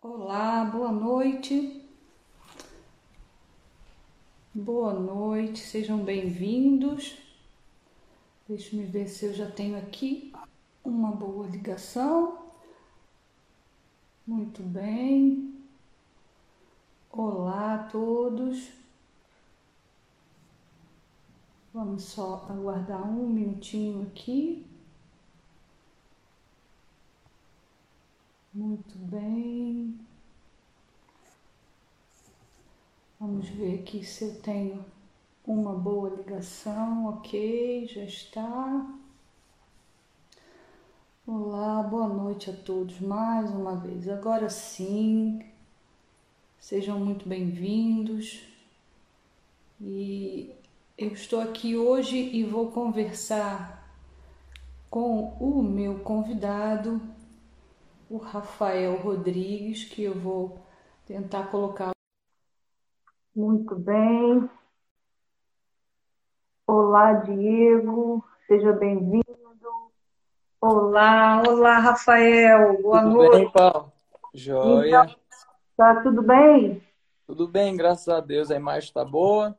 Olá, boa noite. Boa noite, sejam bem-vindos. Deixa-me ver se eu já tenho aqui uma boa ligação. Muito bem. Olá a todos. Vamos só aguardar um minutinho aqui. Muito bem. Vamos ver aqui se eu tenho uma boa ligação. Ok, já está. Olá, boa noite a todos mais uma vez. Agora sim, sejam muito bem-vindos. E eu estou aqui hoje e vou conversar com o meu convidado, o Rafael Rodrigues, que eu vou tentar colocar. Muito bem. Olá, Diego, seja bem-vindo. Olá, olá, Rafael, boa tudo noite. Tudo bem, Paulo? Joia. Então, tá tudo bem? Tudo bem, graças a Deus. A imagem está boa?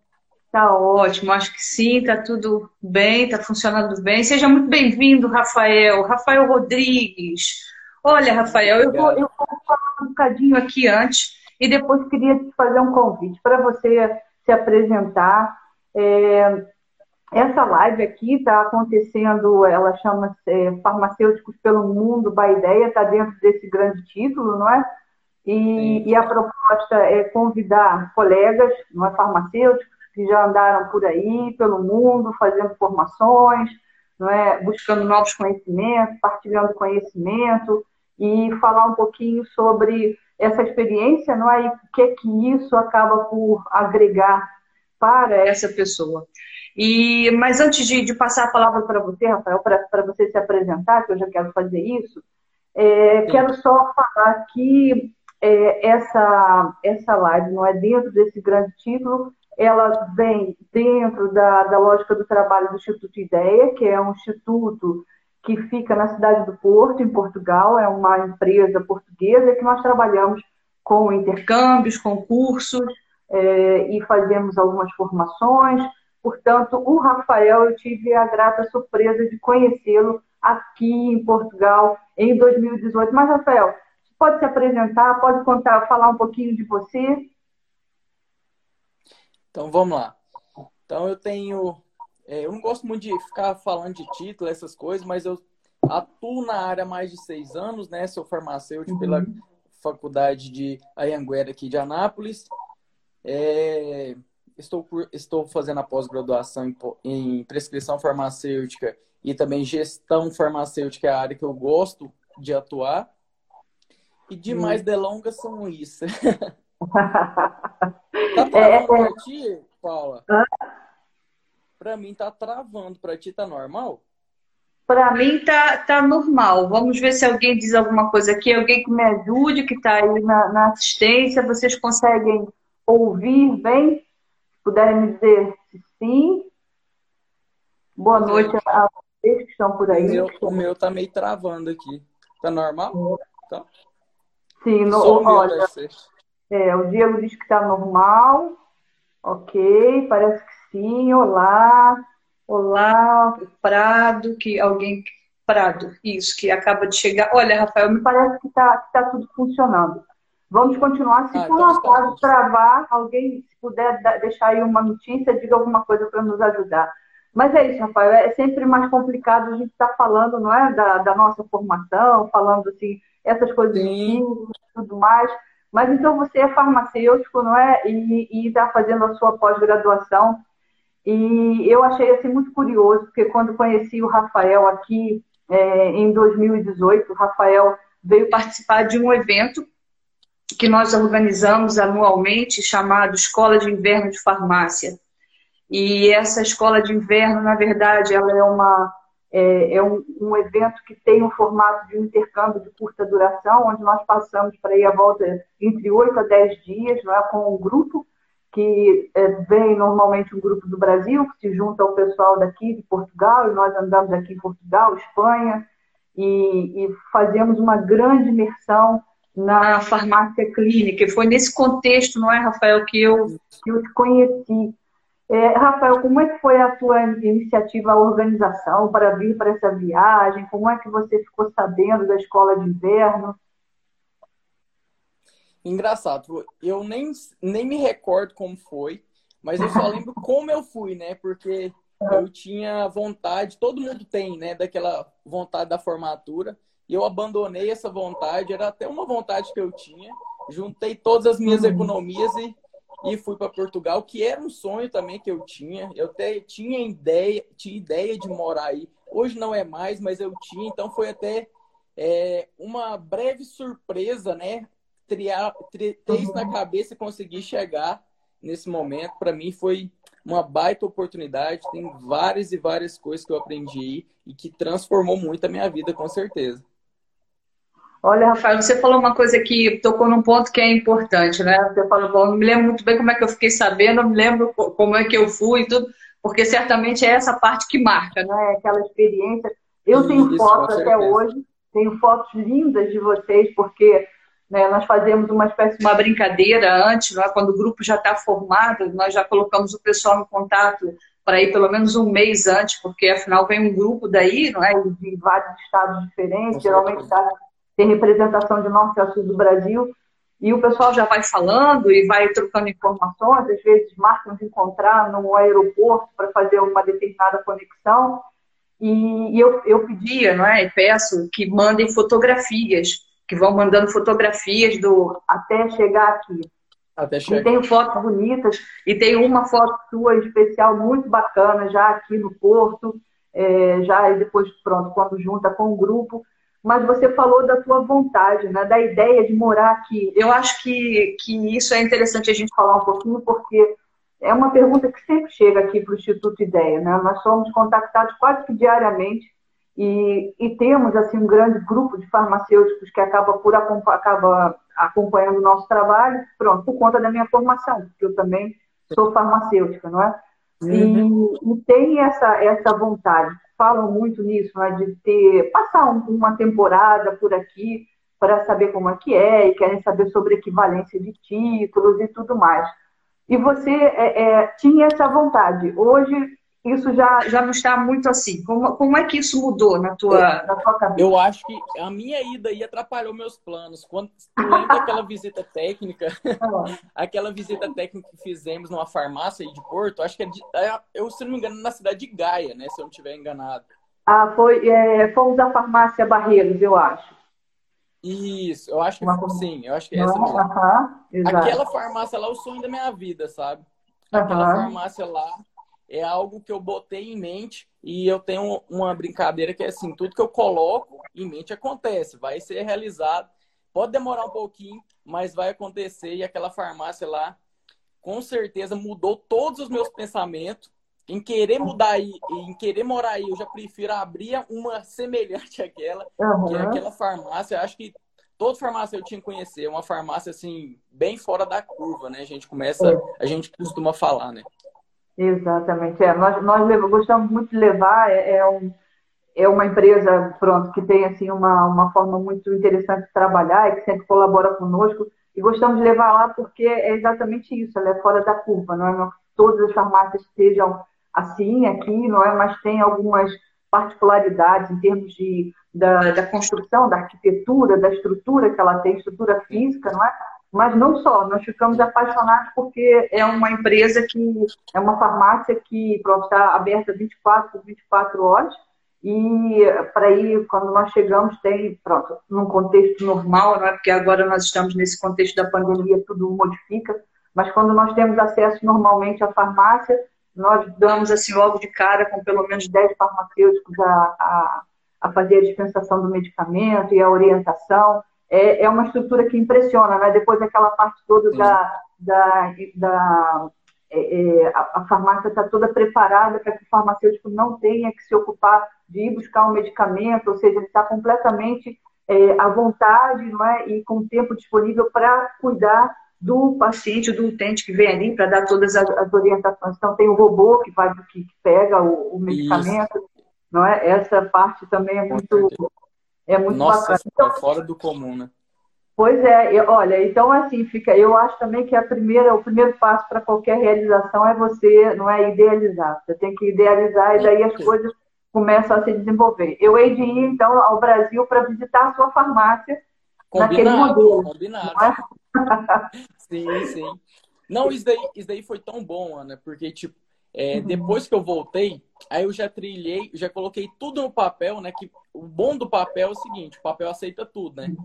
Tá ótimo, acho que sim, tá tudo bem, tá funcionando bem. Seja muito bem-vindo, Rafael. Rafael Rodrigues. Olha, Rafael, eu vou, eu vou falar um bocadinho aqui antes e depois queria te fazer um convite para você se apresentar. É, essa live aqui está acontecendo, ela chama-se é, Farmacêuticos pelo Mundo, by Ideia, está dentro desse grande título, não é? E, e, a proposta é convidar colegas, não é, farmacêuticos, que já andaram por aí, pelo mundo, fazendo formações, não é? buscando novos conhecimentos, partilhando conhecimento e falar um pouquinho sobre essa experiência, não é? E o que é que isso acaba por agregar para essa pessoa. E, mas antes de, de passar a palavra para você, Rafael, para você se apresentar, que eu já quero fazer isso, é, quero só falar que é, essa, essa live não é dentro desse grande título, ela vem dentro da, da lógica do trabalho do Instituto Ideia, que é um instituto que fica na cidade do Porto, em Portugal, é uma empresa portuguesa que nós trabalhamos com intercâmbios, concursos é, e fazemos algumas formações. Portanto, o Rafael, eu tive a grata surpresa de conhecê-lo aqui em Portugal em 2018. Mas, Rafael, pode se apresentar, pode contar, falar um pouquinho de você? Então vamos lá. Então eu tenho. É, eu não gosto muito de ficar falando de título, essas coisas, mas eu atuo na área há mais de seis anos, né? Sou farmacêutico uhum. pela faculdade de Ayanguera aqui de Anápolis. É, estou, estou fazendo a pós-graduação em, em, prescrição farmacêutica e também gestão farmacêutica, é a área que eu gosto de atuar. E de uhum. mais delongas são isso. Tá travando é... pra ti, Paula? Hã? Pra mim tá travando. Pra ti tá normal? Pra mim tá, tá normal. Vamos ver se alguém diz alguma coisa aqui. Alguém que me ajude, que tá aí na, na assistência. Vocês conseguem ouvir bem? Se puderem me dizer sim. Boa noite a vocês que estão por aí. O meu, o meu tá meio travando aqui. Tá normal? Tá. Sim, no, olha, é, o Diego diz que está normal. Ok, parece que sim. Olá. Olá, Prado, que alguém. Prado, isso, que acaba de chegar. Olha, Rafael, me parece que está tá tudo funcionando. Vamos continuar. Se ah, por então acaso travar, alguém, se puder deixar aí uma notícia, diga alguma coisa para nos ajudar. Mas é isso, Rafael, é sempre mais complicado a gente estar tá falando, não é, da, da, nossa formação, falando assim, essas coisas e tudo mais. Mas então você é farmacêutico, não é? E está fazendo a sua pós-graduação. E eu achei assim muito curioso, porque quando conheci o Rafael aqui é, em 2018, o Rafael veio participar de um evento que nós organizamos anualmente chamado Escola de Inverno de Farmácia. E essa escola de inverno, na verdade, ela é uma é, é um, um, evento que tem um formato de um intercâmbio de curta duração, onde nós passamos para ir a volta entre 8 a 10 dias, não é, com um grupo que é, vem normalmente um grupo do Brasil, que se junta ao pessoal daqui de Portugal, e nós andamos aqui em Portugal, Espanha, e, e fazemos uma grande imersão na farmácia clínica. E foi nesse contexto, não é, Rafael, que eu, que eu te conheci. É, Rafael, como é que foi a tua iniciativa, a organização para vir para essa viagem? Como é que você ficou sabendo da escola de inverno? Engraçado, eu nem, nem me recordo como foi, mas eu só lembro como eu fui, né? Porque eu tinha vontade, todo mundo tem, né? Daquela vontade da formatura. E eu abandonei essa vontade, era até uma vontade que eu tinha. Juntei todas as minhas uhum. economias e e fui para Portugal, que era um sonho também que eu tinha. Eu até tinha ideia, tinha ideia de morar aí. Hoje não é mais, mas eu tinha, então foi até é, uma breve surpresa, né? Triar, isso na cabeça e conseguir chegar nesse momento. Para mim foi uma baita oportunidade. Tem várias e várias coisas que eu aprendi e que transformou muito a minha vida, com certeza. Olha, Rafael, você falou uma coisa que tocou num ponto que é importante, né? Você falou, bom, não me lembro muito bem como é que eu fiquei sabendo, não me lembro como é que eu fui e tudo, porque certamente é essa parte que marca, né? Aquela experiência. Eu tenho Isso, fotos até hoje, tenho fotos lindas de vocês, porque né, nós fazemos uma espécie de uma brincadeira antes, né? quando o grupo já está formado, nós já colocamos o pessoal no contato para ir pelo menos um mês antes, porque afinal vem um grupo daí, não é? De vários estados diferentes, geralmente está tem representação de norte a sul do Brasil, e o pessoal já vai falando e vai trocando informações, às vezes marcam de encontrar no aeroporto para fazer uma determinada conexão. E, e eu, eu pedia, não é? E peço que mandem fotografias, que vão mandando fotografias do até chegar aqui. Até chegar. E tenho fotos bonitas, e tem uma foto sua especial muito bacana já aqui no Porto, é, já e depois, pronto, quando junta com o grupo mas você falou da tua vontade, né? da ideia de morar aqui. Eu acho que, que isso é interessante a gente falar um pouquinho, porque é uma pergunta que sempre chega aqui para o Instituto Ideia. Né? Nós somos contactados quase que diariamente e, e, temos assim um grande grupo de farmacêuticos que acaba por acaba acompanhando o nosso trabalho, pronto, por conta da minha formação, porque eu também sou farmacêutica, não é? Uhum. E, e, tem essa, essa vontade falam muito nisso, né, de ter passar uma temporada por aqui para saber como é que é e querem saber sobre equivalência de títulos e tudo mais. E você é, é, tinha essa vontade. Hoje isso já, já não está muito assim. Como, como é que isso mudou na tua, na tua cabeça? Eu acho que a minha ida aí atrapalhou meus planos. Quando tu lembra aquela visita técnica, aquela visita técnica que fizemos numa farmácia aí de Porto, acho que é, de, é eu, se não me engano, na cidade de Gaia, né? Se eu não estiver enganado. Ah, foi, é, fomos à farmácia Barreiros, eu acho. Isso, eu acho que Uma... sim, eu acho que é essa mesmo. Aquela farmácia lá é o sonho da minha vida, sabe? Aquela farmácia lá é algo que eu botei em mente e eu tenho uma brincadeira que é assim, tudo que eu coloco em mente acontece, vai ser realizado. Pode demorar um pouquinho, mas vai acontecer e aquela farmácia lá com certeza mudou todos os meus pensamentos. Em querer mudar aí, em querer morar aí, eu já prefiro abrir uma semelhante àquela, uhum. que é aquela farmácia. Eu acho que todo farmácia eu tinha que conhecer, uma farmácia assim, bem fora da curva, né? A gente começa, é. a gente costuma falar, né? Exatamente. É, nós, nós gostamos muito de levar, é, é, um, é uma empresa pronto, que tem assim, uma, uma forma muito interessante de trabalhar e que sempre colabora conosco. E gostamos de levar lá porque é exatamente isso, ela é fora da curva, não é? Não, todas as farmácias sejam assim aqui, não é? Mas tem algumas particularidades em termos de, da, da construção, da arquitetura, da estrutura que ela tem, estrutura física, não é? Mas não só, nós ficamos apaixonados porque é uma empresa que é uma farmácia que está aberta 24 por 24 horas. E para ir, quando nós chegamos, tem, pronto, num contexto normal, não é? Porque agora nós estamos nesse contexto da pandemia, tudo modifica. Mas quando nós temos acesso normalmente à farmácia, nós damos assim logo de cara com pelo menos 10 farmacêuticos a, a, a fazer a dispensação do medicamento e a orientação é, é uma estrutura que impressiona, né? Depois daquela parte toda da, da, da é, é, a, farmácia está toda preparada para que o farmacêutico não tenha que se ocupar de ir buscar um medicamento, ou seja, ele está completamente é, à vontade não é? e com tempo disponível para cuidar do paciente, do utente que vem ali para dar todas as, as, orientações. Então tem o robô que vai que pega o, o medicamento, Isso. não é? Essa parte também é muito é muito Nossa, bacana. Então, é fora do comum, né? Pois é, eu, olha, então assim fica. Eu acho também que a primeira, o primeiro passo para qualquer realização é você, não é idealizar. Você tem que idealizar e daí as coisas começam a se desenvolver. Eu hei de ir então ao Brasil para visitar a sua farmácia combinado, naquele modelo. Combinado. É? sim, sim. Não, isso daí, isso daí foi tão bom, Ana, porque tipo é, uhum. Depois que eu voltei, aí eu já trilhei, já coloquei tudo no papel, né? Que o bom do papel é o seguinte: o papel aceita tudo, né?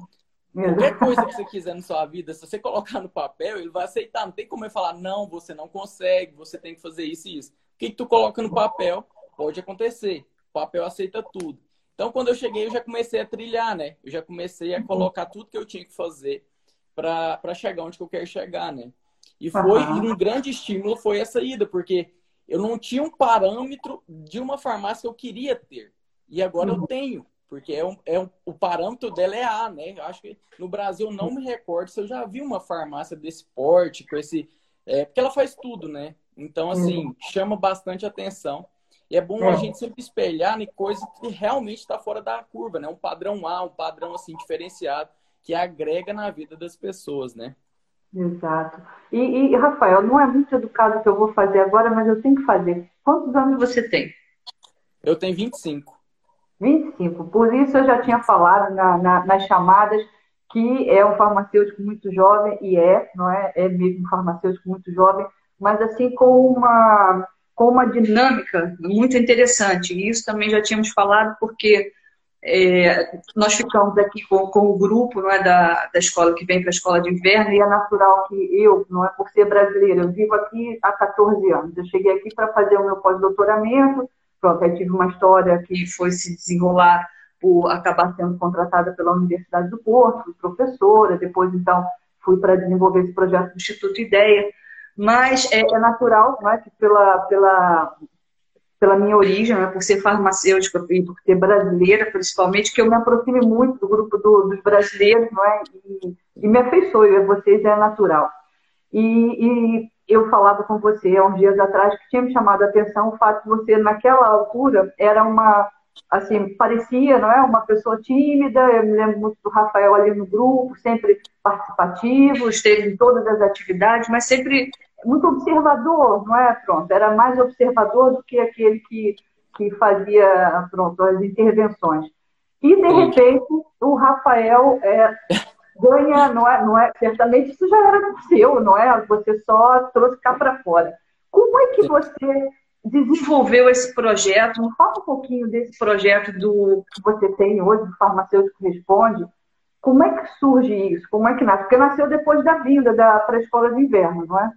Qualquer coisa que você quiser na sua vida, se você colocar no papel, ele vai aceitar. Não tem como ele falar, não, você não consegue, você tem que fazer isso e isso. O que, que tu coloca no papel pode acontecer. O papel aceita tudo. Então, quando eu cheguei, eu já comecei a trilhar, né? Eu já comecei a colocar tudo que eu tinha que fazer para chegar onde eu quero chegar, né? E foi uhum. um grande estímulo foi essa ida, porque eu não tinha um parâmetro de uma farmácia que eu queria ter. E agora uhum. eu tenho. Porque é um, é um, o parâmetro dela é A, né? Eu acho que no Brasil não me recordo se eu já vi uma farmácia desse porte, com esse. É, porque ela faz tudo, né? Então, assim, uhum. chama bastante atenção. E é bom a uhum. gente sempre espelhar em coisa que realmente está fora da curva, né? Um padrão A, um padrão assim diferenciado, que agrega na vida das pessoas, né? Exato. E, e, Rafael, não é muito educado que eu vou fazer agora, mas eu tenho que fazer. Quantos anos você tem? Eu tenho 25. 25. Por isso eu já tinha falado na, na, nas chamadas que é um farmacêutico muito jovem, e é, não é? É mesmo um farmacêutico muito jovem, mas assim com uma, com uma dinâmica muito interessante. E isso também já tínhamos falado, porque é, nós ficamos aqui com, com, o grupo não é, da, da escola que vem para a escola de inverno, e é natural que eu, não é por ser brasileira, eu vivo aqui há 14 anos. Eu cheguei aqui para fazer o meu pós-doutoramento, Pronto, tive uma história que foi se desenrolar por acabar sendo contratada pela Universidade do Porto, professora, depois então fui para desenvolver esse projeto do Instituto Ideia. Mas é, é natural né, que pela, pela, pela minha origem, né, por ser farmacêutica e por ser brasileira, principalmente, que eu me aproxime muito do grupo do, dos brasileiros não é, e, e me afeiçoe a vocês, é natural. E, e eu falava com você há uns dias atrás que tinha me chamado a atenção o fato de você, naquela altura, era uma, assim, parecia, não é? Uma pessoa tímida, eu me lembro muito do Rafael ali no grupo, sempre participativo, esteve em todas as atividades, mas sempre muito observador, não é? Pronto, era mais observador do que aquele que, que fazia, pronto, as intervenções. E, de repente, o Rafael é, ganha, não é, não é, certamente isso já era seu, não é? Você só trouxe cá para fora. Como é que você desenvolveu esse projeto? Me fala um pouquinho desse projeto do que você tem hoje, do Farmacêutico Responde. Como é que surge isso? Como é que nasce? Porque nasceu depois da vinda para a escola de inverno, não é?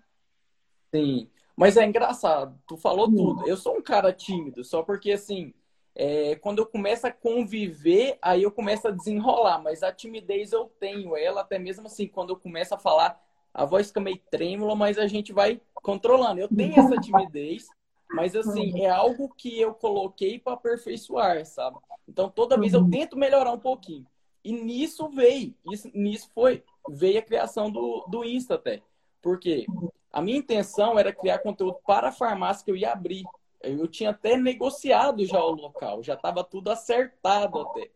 Sim, mas é engraçado, tu falou Sim. tudo. Eu sou um cara tímido, só porque assim, é, quando eu começo a conviver, aí eu começo a desenrolar, mas a timidez eu tenho ela, até mesmo assim, quando eu começo a falar, a voz fica meio trêmula, mas a gente vai controlando. Eu tenho essa timidez, mas assim, é algo que eu coloquei para aperfeiçoar, sabe? Então toda vez eu uhum. tento melhorar um pouquinho. E nisso veio, isso, nisso foi, veio a criação do, do Insta até. Porque a minha intenção era criar conteúdo para a farmácia que eu ia abrir. Eu tinha até negociado já o local, já estava tudo acertado até.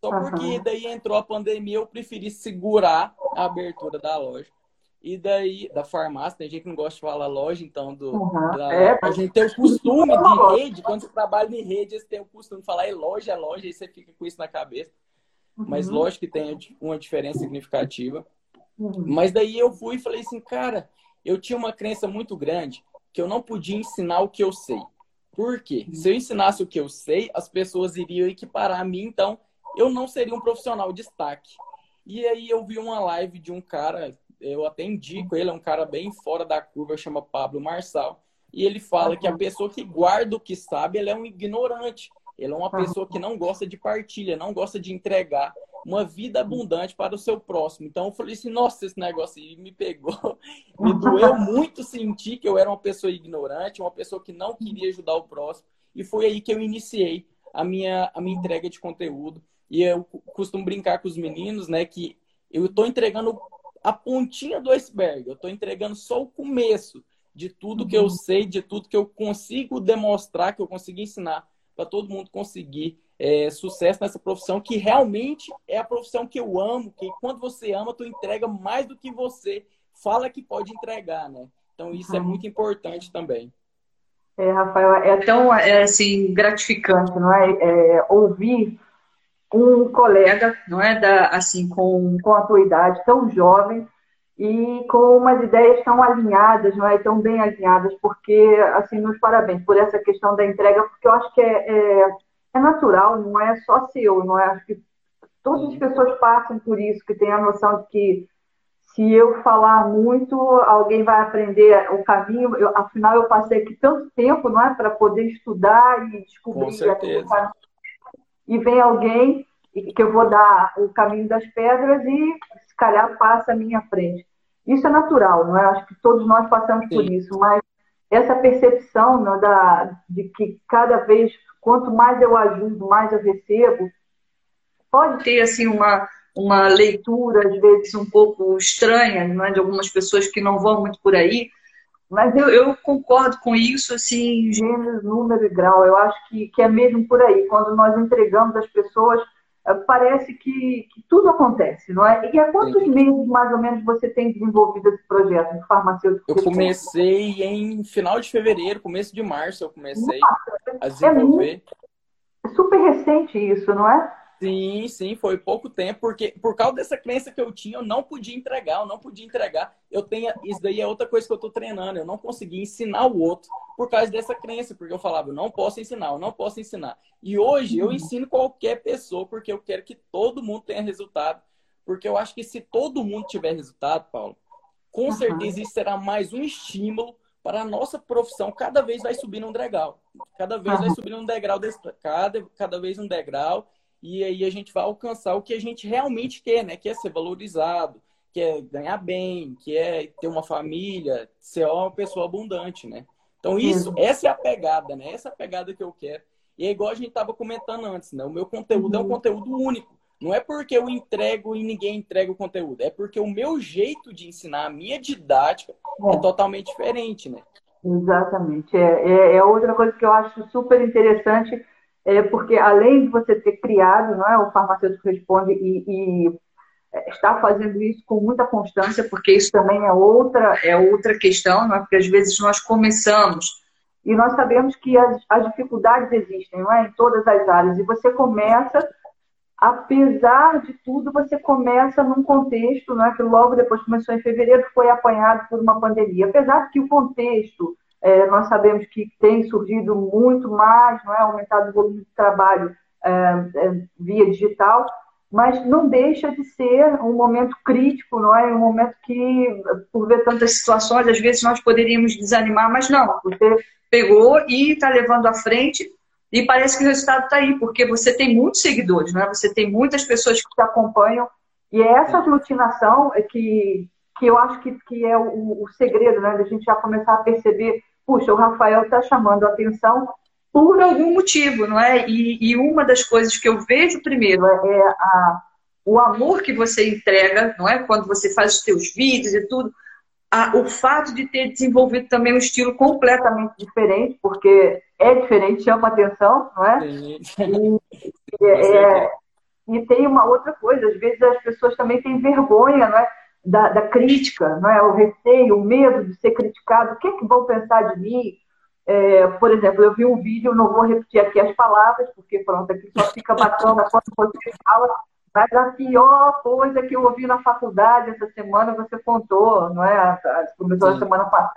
Só porque uhum. daí entrou a pandemia, eu preferi segurar a abertura da loja. E daí, da farmácia, tem gente que não gosta de falar loja, então do, uhum. da, é, a gente tem o costume de rede, quando você trabalha em rede, você tem o costume de falar é loja, é loja, e você fica com isso na cabeça. Uhum. Mas lógico que tem uma diferença significativa. Uhum. Mas daí eu fui e falei assim, cara, eu tinha uma crença muito grande que eu não podia ensinar o que eu sei. Por quê? Se eu ensinasse o que eu sei, as pessoas iriam equiparar a mim, então eu não seria um profissional de destaque. E aí eu vi uma live de um cara, eu até indico ele, é um cara bem fora da curva, chama Pablo Marçal. E ele fala que a pessoa que guarda o que sabe, ela é um ignorante. Ele é uma pessoa que não gosta de partilha, não gosta de entregar uma vida abundante para o seu próximo. Então eu falei assim, nossa, esse negócio aí me pegou, me doeu muito sentir que eu era uma pessoa ignorante, uma pessoa que não queria ajudar o próximo. E foi aí que eu iniciei a minha, a minha entrega de conteúdo. E eu costumo brincar com os meninos, né, que eu estou entregando a pontinha do iceberg, eu estou entregando só o começo de tudo que eu uhum. sei, de tudo que eu consigo demonstrar, que eu consigo ensinar para todo mundo conseguir é, sucesso nessa profissão, que realmente é a profissão que eu amo, que quando você ama, tu entrega mais do que você fala que pode entregar, né? Então isso é uhum. muito importante também. É, Rafael, é tão é, assim gratificante, não é? é? Ouvir um colega, não é, da, assim com, com a tua idade, tão jovem e com umas ideias tão alinhadas, não é, tão bem alinhadas, porque assim nos parabéns por essa questão da entrega, porque eu acho que é, é, é natural, não é só seu, não é? Acho que todas as pessoas passam por isso, que tem a noção de que se eu falar muito, alguém vai aprender o caminho. Eu, afinal, eu passei aqui tanto tempo, não é, para poder estudar e descobrir. Com certeza. E vem alguém que eu vou dar o caminho das pedras e se calhar passa à minha frente. Isso é natural, não é? Acho que todos nós passamos Sim. por isso, mas essa percepção né, da, de que cada vez, quanto mais eu ajudo, mais eu recebo, pode ter assim uma uma leitura, às vezes, um pouco estranha, não é? de algumas pessoas que não vão muito por aí, mas eu, eu concordo com isso, assim, gênero, número e grau. Eu acho que, que é mesmo por aí. Quando nós entregamos as pessoas, parece que, que tudo acontece, não é? E há quantos Sim. meses, mais ou menos, você tem desenvolvido esse projeto de farmacêutico? Eu comecei em final de fevereiro, começo de março, eu comecei Nossa, a é desenvolver. É super recente isso, não é? Sim, sim, foi pouco tempo, porque por causa dessa crença que eu tinha, eu não podia entregar, eu não podia entregar. Eu tenho, isso daí é outra coisa que eu estou treinando, eu não conseguia ensinar o outro por causa dessa crença, porque eu falava, eu não posso ensinar, eu não posso ensinar. E hoje eu uhum. ensino qualquer pessoa, porque eu quero que todo mundo tenha resultado, porque eu acho que se todo mundo tiver resultado, Paulo, com uhum. certeza isso será mais um estímulo para a nossa profissão cada vez vai subir um degrau. Cada vez vai subir um degrau, cada, cada vez um degrau e aí a gente vai alcançar o que a gente realmente quer, né? Que é ser valorizado, que é ganhar bem, que é ter uma família, ser uma pessoa abundante, né? Então isso, essa é a pegada, né? Essa é a pegada que eu quero. E é igual a gente estava comentando antes, né? O meu conteúdo uhum. é um uhum. conteúdo único. Não é porque eu entrego e ninguém entrega o conteúdo, é porque o meu jeito de ensinar, a minha didática é, é totalmente diferente, né? Exatamente. É, é, é outra coisa que eu acho super interessante é, porque além de você ter criado, não é, o farmacêutico responde e, e é, está fazendo isso com muita constância, porque isso também é outra é outra questão, não é? Porque às vezes nós começamos e nós sabemos que as, as dificuldades existem, não é, em todas as áreas e você começa apesar de tudo, você começa num contexto, não é, que logo depois começou em fevereiro, foi apanhado por uma pandemia. Apesar que o contexto é, nós sabemos que tem surgido muito mais, não é, aumentado o volume de trabalho é, é, via digital, mas não deixa de ser um momento crítico, não é? Um momento que, por ver tantas situações, às vezes nós poderíamos desanimar, mas não, você pegou e está levando à frente e parece que o resultado está aí, porque você tem muitos seguidores, não é? Você tem muitas pessoas que te acompanham e é essa aglutinação é que, que eu acho que, que é o, o segredo, né? Da gente já começar a perceber puxa, o Rafael está chamando a atenção por algum motivo, não é? E, e, uma das coisas que eu vejo primeiro é, é a, o amor que você entrega, não é? Quando você faz os seus vídeos e tudo, a, o fato de ter desenvolvido também um estilo completamente diferente, porque é diferente, chama atenção, não é? E, é, e tem uma outra coisa, às vezes as pessoas também têm vergonha, não é? Da, da, crítica, não é? o receio, o medo de ser criticado, o que, é que vão pensar de mim? É, por exemplo, eu vi um vídeo, não vou repetir aqui as palavras, porque pronto, aqui só fica bacana quando você fala, mas a pior coisa que eu ouvi na faculdade essa semana você contou, não é? Começou a semana passada.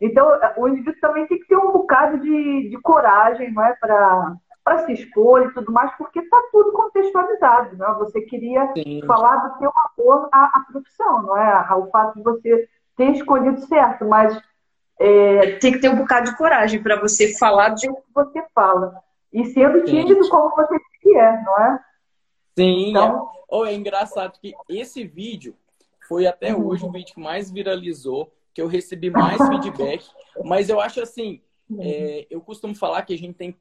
Então, o indivíduo também tem que ter um bocado de, de coragem, não é? Para para se expor e tudo mais, porque está tudo contextualizado. Né? Você queria Sim. falar do seu amor à, à profissão, não é? Ao fato de você ter escolhido certo, mas é, tem que ter um bocado de coragem para você falar do jeito que você fala. E sendo tímido como você é, não é? Sim. Então... É. Oh, é engraçado que esse vídeo foi até uhum. hoje o vídeo que mais viralizou, que eu recebi mais feedback, mas eu acho assim, é, eu costumo falar que a gente tem que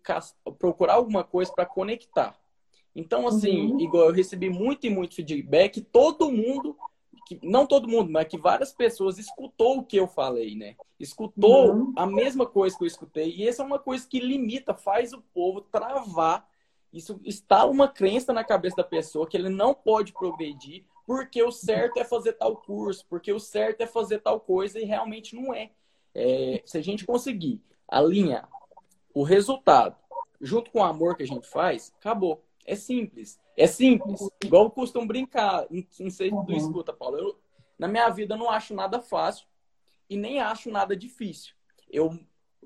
procurar alguma coisa para conectar. Então, assim, uhum. igual eu recebi muito e muito feedback, todo mundo, que, não todo mundo, mas que várias pessoas escutou o que eu falei, né? Escutou uhum. a mesma coisa que eu escutei. E essa é uma coisa que limita, faz o povo travar isso instala uma crença na cabeça da pessoa que ele não pode progredir porque o certo é fazer tal curso, porque o certo é fazer tal coisa e realmente não é. é se a gente conseguir alinhar o resultado junto com o amor que a gente faz, acabou. É simples. É simples. Igual eu costumo brincar. Não sei se tu uhum. escuta, Paulo. Eu, na minha vida, eu não acho nada fácil e nem acho nada difícil. Eu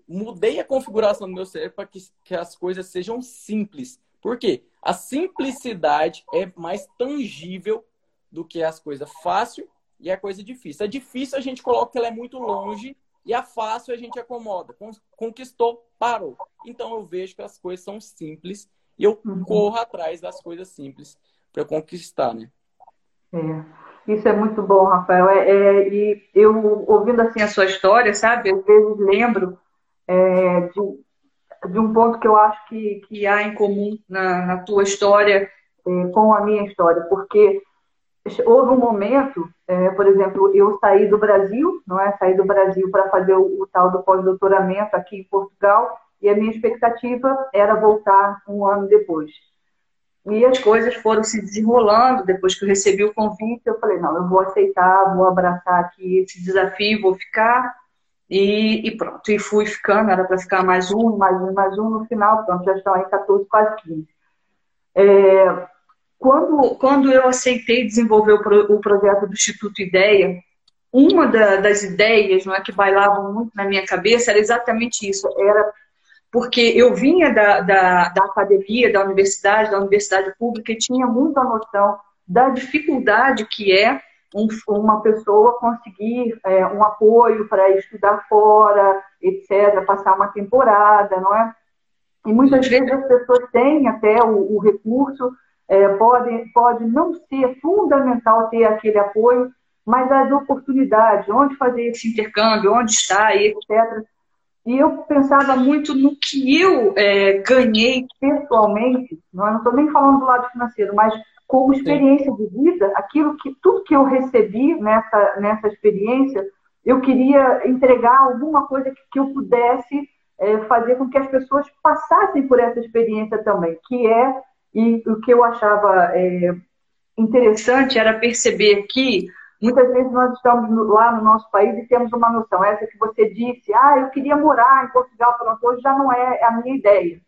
mudei a configuração do meu cérebro para que, que as coisas sejam simples. Por quê? A simplicidade é mais tangível do que as coisas fácil e a coisa difícil. A difícil a gente coloca que ela é muito longe e a fácil a gente acomoda. Conquistou, parou. Então eu vejo que as coisas são simples e eu uhum. corro atrás das coisas simples para conquistar, né? É. Isso é muito bom, Rafael. É, é, e eu, ouvindo assim a sua história, sabe, às vezes lembro é, de, de um ponto que eu acho que, que há em comum na, na tua história é, com a minha história, porque houve um momento, é, por exemplo, eu saí do Brasil, não é? Saí do Brasil para fazer o, o, tal do pós-doutoramento aqui em Portugal, e a minha expectativa era voltar um ano depois. E as coisas foram se desenrolando. Depois que eu recebi o convite, eu falei: não, eu vou aceitar, vou abraçar aqui esse desafio, vou ficar. E, e pronto, e fui ficando, era para ficar mais um, mais um, mais um, no final, pronto, já estão aí 14, quase 15. É, quando, quando eu aceitei desenvolver o, pro, o projeto do Instituto Ideia, uma da, das ideias não é, que bailavam muito na minha cabeça era exatamente isso. Era porque eu vinha da, da, da academia, da universidade, da universidade pública e tinha muita noção da dificuldade que é um, uma pessoa conseguir é, um apoio para estudar fora, etc., passar uma temporada, não é? E muitas vezes as pessoas têm até o, o recurso, é, pode, pode não ser fundamental ter aquele apoio, mas as oportunidades, onde fazer esse intercâmbio, onde está, etc. E eu pensava muito no que eu é, ganhei pessoalmente, não estou nem falando do lado financeiro, mas como experiência Sim. de vida, aquilo que tudo que eu recebi nessa, nessa experiência, eu queria entregar alguma coisa que, que eu pudesse é, fazer com que as pessoas passassem por essa experiência também, que é e o que eu achava é, interessante era perceber que muitas vezes nós estamos lá no nosso país e temos uma noção, essa que você disse, ah, eu queria morar em Portugal, pronto, hoje já não é a minha ideia.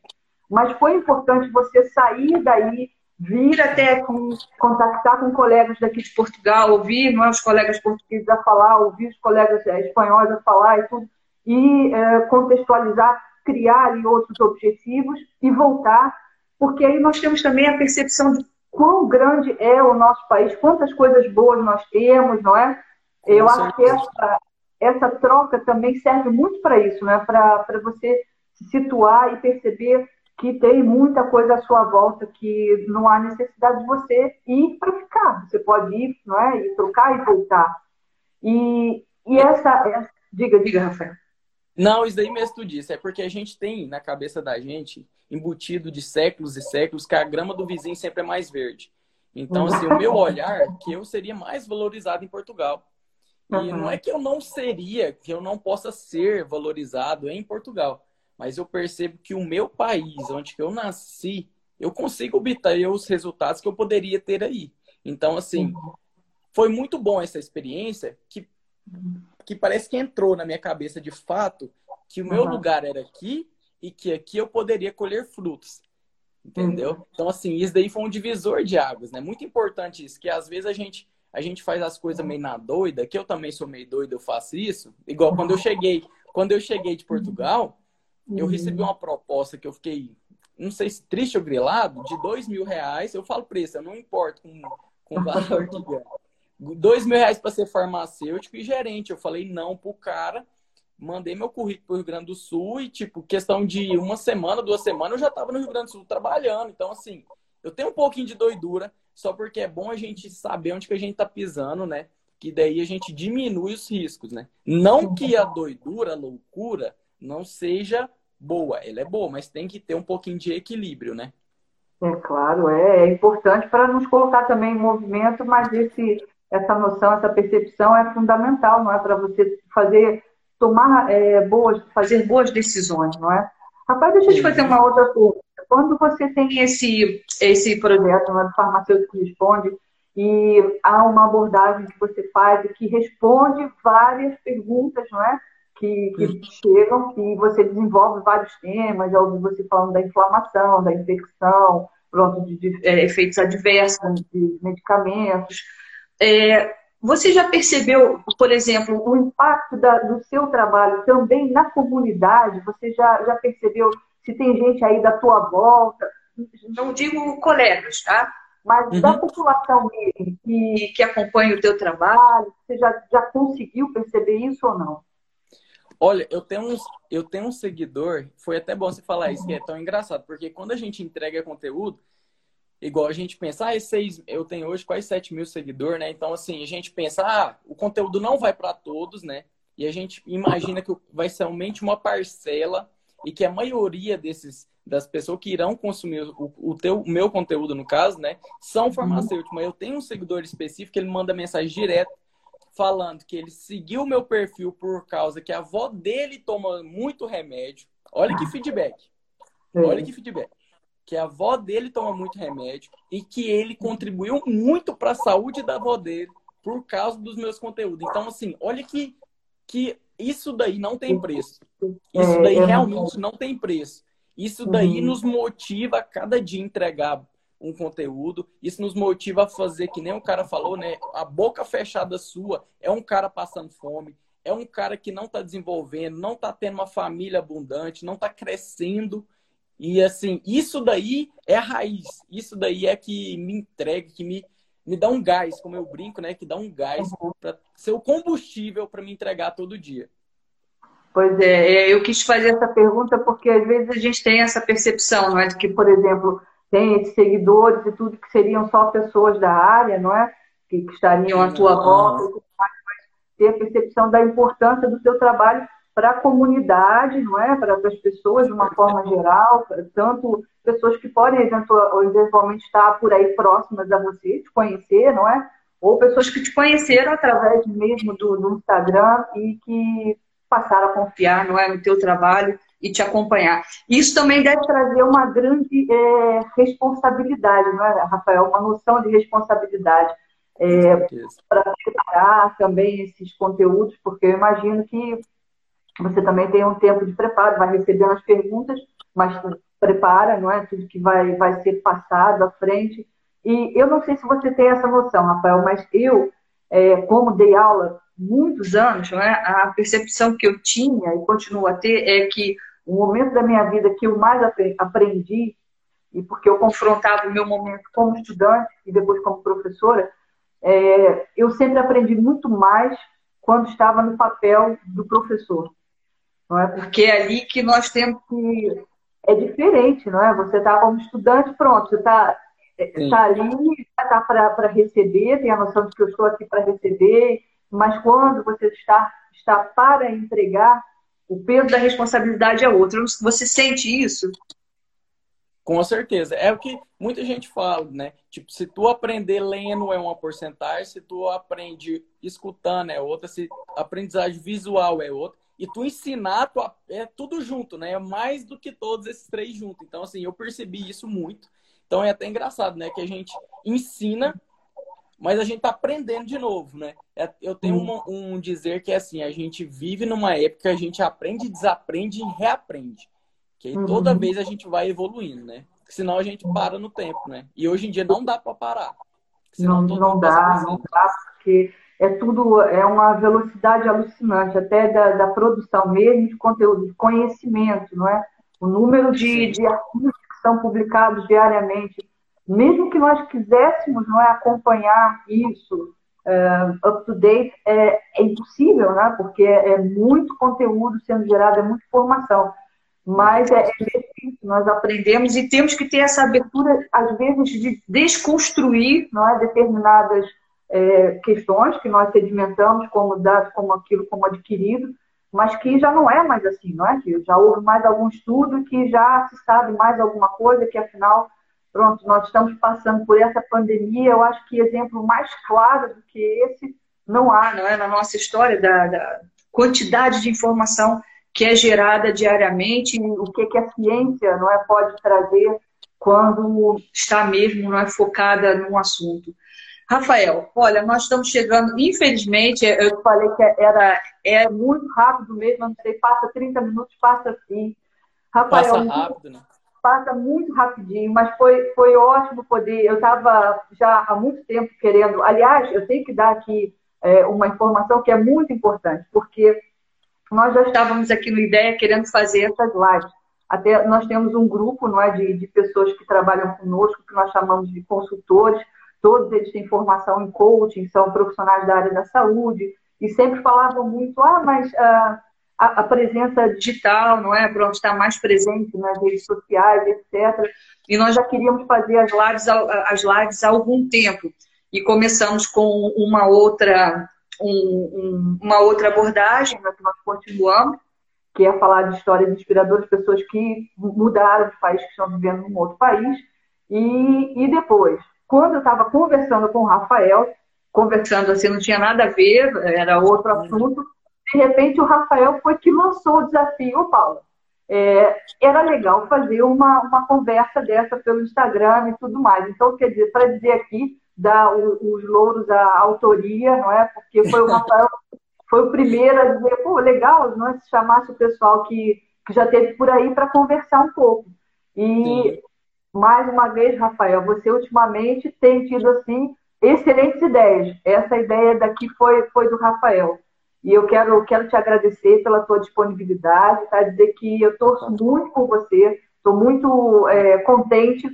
Mas foi importante você sair daí, vir até com, contactar com colegas daqui de Portugal, ouvir não é, os colegas portugueses a falar, ouvir os colegas é, espanhóis a falar e tudo, e é, contextualizar, criar outros objetivos e voltar porque aí nós temos também a percepção de quão grande é o nosso país, quantas coisas boas nós temos, não é? Eu acho que essa, essa troca também serve muito para isso, né? para você se situar e perceber que tem muita coisa à sua volta que não há necessidade de você ir para ficar. Você pode ir, não é? E trocar e voltar. E, e essa, essa... Diga, diga, Rafael. Não, isso daí mesmo tu disse. É porque a gente tem na cabeça da gente, embutido de séculos e séculos, que a grama do vizinho sempre é mais verde. Então, assim, o meu olhar que eu seria mais valorizado em Portugal. E uhum. não é que eu não seria, que eu não possa ser valorizado em Portugal. Mas eu percebo que o meu país, onde eu nasci, eu consigo obter os resultados que eu poderia ter aí. Então, assim, uhum. foi muito bom essa experiência que que parece que entrou na minha cabeça de fato que o meu uhum. lugar era aqui e que aqui eu poderia colher frutos. Entendeu? Uhum. Então, assim, isso daí foi um divisor de águas, né? Muito importante isso, que às vezes a gente, a gente faz as coisas meio na doida, que eu também sou meio doido, eu faço isso. Igual quando eu cheguei, quando eu cheguei de Portugal, eu recebi uma proposta que eu fiquei, não sei se triste ou grilado, de dois mil reais. Eu falo preço, eu não importo com, com o valor que ganha dois mil reais para ser farmacêutico e gerente. Eu falei não pro cara, mandei meu currículo pro Rio Grande do Sul e, tipo, questão de uma semana, duas semanas, eu já estava no Rio Grande do Sul trabalhando. Então, assim, eu tenho um pouquinho de doidura, só porque é bom a gente saber onde que a gente tá pisando, né? Que daí a gente diminui os riscos, né? Não que a doidura, a loucura, não seja boa. Ela é boa, mas tem que ter um pouquinho de equilíbrio, né? É claro, é, é importante para nos colocar também em movimento, mas esse essa noção, essa percepção é fundamental, não é, para você fazer, tomar é, boas, fazer boas decisões, não é? Rapaz, deixa eu te fazer uma outra pergunta. quando você tem esse, esse projeto né, do farmacêutico responde e há uma abordagem que você faz e que responde várias perguntas, não é? Que, que chegam, que você desenvolve vários temas, já ouvi você falando da inflamação, da infecção, pronto, de, de é, efeitos adversos de medicamentos. É, você já percebeu, por exemplo, o impacto da, do seu trabalho também na comunidade? Você já, já percebeu se tem gente aí da tua volta? Não digo colegas, tá? Mas uhum. da população mesmo que, que acompanha o teu trabalho, você já, já conseguiu perceber isso ou não? Olha, eu tenho, um, eu tenho um seguidor, foi até bom você falar isso, que é tão engraçado, porque quando a gente entrega conteúdo, igual a gente pensa, ah, seis, eu tenho hoje quase 7 mil seguidores, né? Então, assim, a gente pensa, ah, o conteúdo não vai para todos, né? E a gente imagina que vai ser somente uma parcela e que a maioria desses das pessoas que irão consumir o, o, teu, o meu conteúdo, no caso, né, são farmacêuticos. Mas eu tenho um seguidor específico, ele manda mensagem direto falando que ele seguiu o meu perfil por causa que a avó dele toma muito remédio. Olha que feedback. Olha que feedback que a avó dele toma muito remédio e que ele contribuiu muito para a saúde da avó dele por causa dos meus conteúdos. Então, assim, olha que, que isso daí não tem preço. Isso daí realmente não tem preço. Isso daí nos motiva a cada dia entregar um conteúdo. Isso nos motiva a fazer, que nem o cara falou, né? A boca fechada sua é um cara passando fome, é um cara que não está desenvolvendo, não está tendo uma família abundante, não está crescendo e assim, isso daí é a raiz. Isso daí é que me entrega, que me, me dá um gás, como eu brinco, né? Que dá um gás uhum. para ser o combustível para me entregar todo dia. Pois é, é, eu quis fazer essa pergunta porque às vezes a gente tem essa percepção, não é? De que, por exemplo, tem esses seguidores e tudo que seriam só pessoas da área, não é? Que, que estariam à tua volta, mas ter a percepção da importância do seu trabalho para a comunidade, não é? Para as pessoas de uma forma geral, tanto pessoas que podem eventualmente estar por aí próximas a você, te conhecer, não é? Ou pessoas que te conheceram através mesmo do, do Instagram e que passaram a confiar, não é, no teu trabalho e te acompanhar. Isso também deve trazer uma grande é, responsabilidade, não é, Rafael? Uma noção de responsabilidade. É, para preparar também esses conteúdos, porque eu imagino que você também tem um tempo de preparo, vai recebendo as perguntas, mas prepara, não é? Tudo que vai, vai ser passado à frente. E eu não sei se você tem essa noção, Rafael, mas eu, é, como dei aula muitos anos, é? a percepção que eu tinha e continuo a ter é que o momento da minha vida que eu mais aprendi, e porque eu confrontava o meu momento como estudante e depois como professora, é, eu sempre aprendi muito mais quando estava no papel do professor não é? Porque é ali que nós temos que. É diferente, não é? Você está como estudante, pronto, você está tá ali, está para receber, tem a noção de que eu estou aqui para receber, mas quando você está, está para entregar, o peso da responsabilidade é outro. Você sente isso? Com certeza. É o que muita gente fala, né? Tipo, se tu aprender lendo é uma porcentagem, se tu aprende escutando é outra, se aprendizagem visual é outra e tu ensinar tu, é tudo junto, né? É mais do que todos esses três juntos. Então, assim, eu percebi isso muito. Então é até engraçado, né? Que a gente ensina, mas a gente tá aprendendo de novo, né? É, eu tenho um, um, dizer que é assim, a gente vive numa época que a gente aprende, desaprende e reaprende. Que aí toda uhum. vez a gente vai evoluindo, né? Porque senão a gente para no tempo, né? E hoje em dia não dá para parar. Senão não, não dá, não dá, porque é tudo, é uma velocidade alucinante, até da, da, produção mesmo de conteúdo, de conhecimento, não é? O número de, de artigos que são publicados diariamente, mesmo que nós quiséssemos não é, acompanhar isso uh, up to date, é, é, impossível, né? Porque é, é, muito conteúdo sendo gerado, é muita informação. Mas é, é difícil, nós aprendemos e temos que ter essa abertura, às vezes, de desconstruir não é, determinadas é, questões que nós sedimentamos como dados, como aquilo, como adquirido, mas que já não é mais assim, não é? Já houve mais algum estudo que já se sabe mais alguma coisa, que afinal, pronto, nós estamos passando por essa pandemia. Eu acho que exemplo mais claro do que esse não há, não é, na nossa história da, da quantidade de informação que é gerada diariamente, o que, que a ciência não é, pode trazer quando está mesmo não é, focada num assunto. Rafael, olha, nós estamos chegando, infelizmente, eu falei que era é muito rápido mesmo, não sei, passa 30 minutos, passa assim. Rafael, passa rápido, né? Passa muito rapidinho, mas foi, foi ótimo poder. Eu estava já há muito tempo querendo. Aliás, eu tenho que dar aqui é, uma informação que é muito importante, porque nós já estávamos aqui no IDEA querendo fazer essas lives. Até nós temos um grupo não é, de, de pessoas que trabalham conosco, que nós chamamos de consultores todos eles têm formação em coaching, são profissionais da área da saúde, e sempre falavam muito, ah, mas ah, a, a, presença digital, não é? Pronto, está mais presente nas redes sociais, etc. E nós já queríamos fazer as lives, as lives há algum tempo. E começamos com uma outra, um, um, uma outra abordagem, que nós continuamos, que é falar de histórias inspiradoras, pessoas que mudaram de país, que estão vivendo num outro país. E, e depois, quando eu estava conversando com o Rafael, conversando assim, não tinha nada a ver, era outro assunto, de repente o Rafael foi que lançou o desafio, ô Paula, é, era legal fazer uma, uma conversa dessa pelo Instagram e tudo mais. Então, quer dizer, para dizer aqui, dar os louros à autoria, não é? Porque foi o Rafael, foi o primeiro a dizer, pô, legal, não é? Se chamasse o pessoal que, que já teve por aí para conversar um pouco. E Sim mais uma vez, Rafael, você ultimamente tem tido assim excelentes ideias. Essa ideia daqui foi, foi do Rafael. E eu quero, quero te agradecer pela tua disponibilidade, tá? Dizer que eu torço muito por você, estou muito é, contente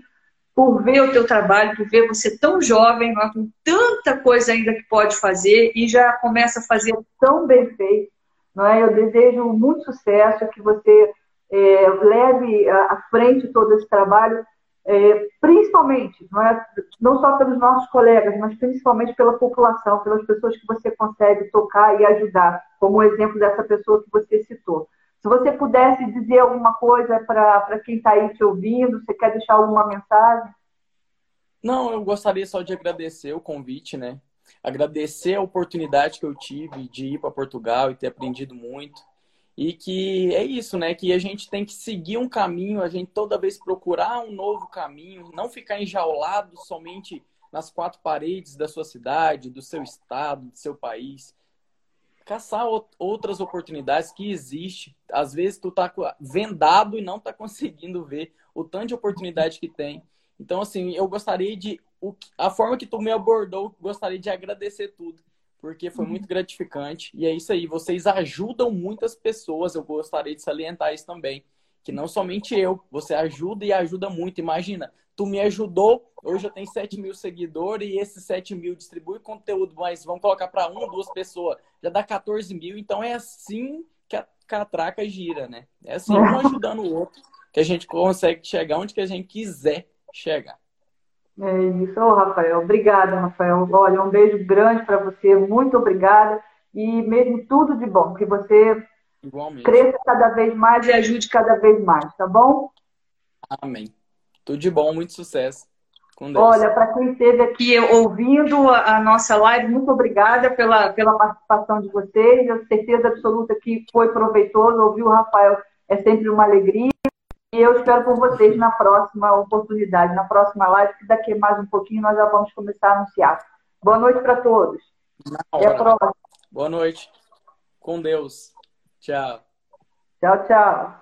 por ver o teu trabalho, por ver você tão jovem, com tanta coisa ainda que pode fazer e já começa a fazer tão bem feito. Não é? Eu desejo muito sucesso, que você é, leve à frente todo esse trabalho é, principalmente, não, é, não só pelos nossos colegas, mas principalmente pela população, pelas pessoas que você consegue tocar e ajudar, como o exemplo dessa pessoa que você citou. Se você pudesse dizer alguma coisa para quem está aí te ouvindo, você quer deixar alguma mensagem? Não, eu gostaria só de agradecer o convite, né? Agradecer a oportunidade que eu tive de ir para Portugal e ter aprendido muito. E que é isso, né? Que a gente tem que seguir um caminho, a gente toda vez procurar um novo caminho, não ficar enjaulado somente nas quatro paredes da sua cidade, do seu estado, do seu país. Caçar outras oportunidades que existem. Às vezes tu tá vendado e não tá conseguindo ver o tanto de oportunidade que tem. Então, assim, eu gostaria de. A forma que tu me abordou, gostaria de agradecer tudo porque foi muito gratificante. E é isso aí, vocês ajudam muitas pessoas, eu gostaria de salientar isso também. Que não somente eu, você ajuda e ajuda muito. Imagina, tu me ajudou, hoje eu tenho 7 mil seguidores e esses 7 mil distribui conteúdo, mas vamos colocar para uma, duas pessoas, já dá 14 mil. Então é assim que a catraca gira, né? É assim, um ajudando o outro, que a gente consegue chegar onde que a gente quiser chegar. É isso, oh, Rafael. Obrigada, Rafael. Olha, um beijo grande para você. Muito obrigada. E mesmo tudo de bom. Que você Igualmente. cresça cada vez mais e ajude cada vez mais, tá bom? Amém. Tudo de bom, muito sucesso. Olha, para quem esteve aqui ouvindo a, a, nossa live, muito obrigada pela, pela participação de vocês. Eu tenho certeza absoluta que foi proveitoso. Ouvir o Rafael é sempre uma alegria. E eu espero por vocês na próxima oportunidade, na próxima live, que daqui mais um pouquinho nós já vamos começar a anunciar. Boa noite para todos. Até a próxima. Boa noite. Com Deus. Tchau. Tchau, tchau.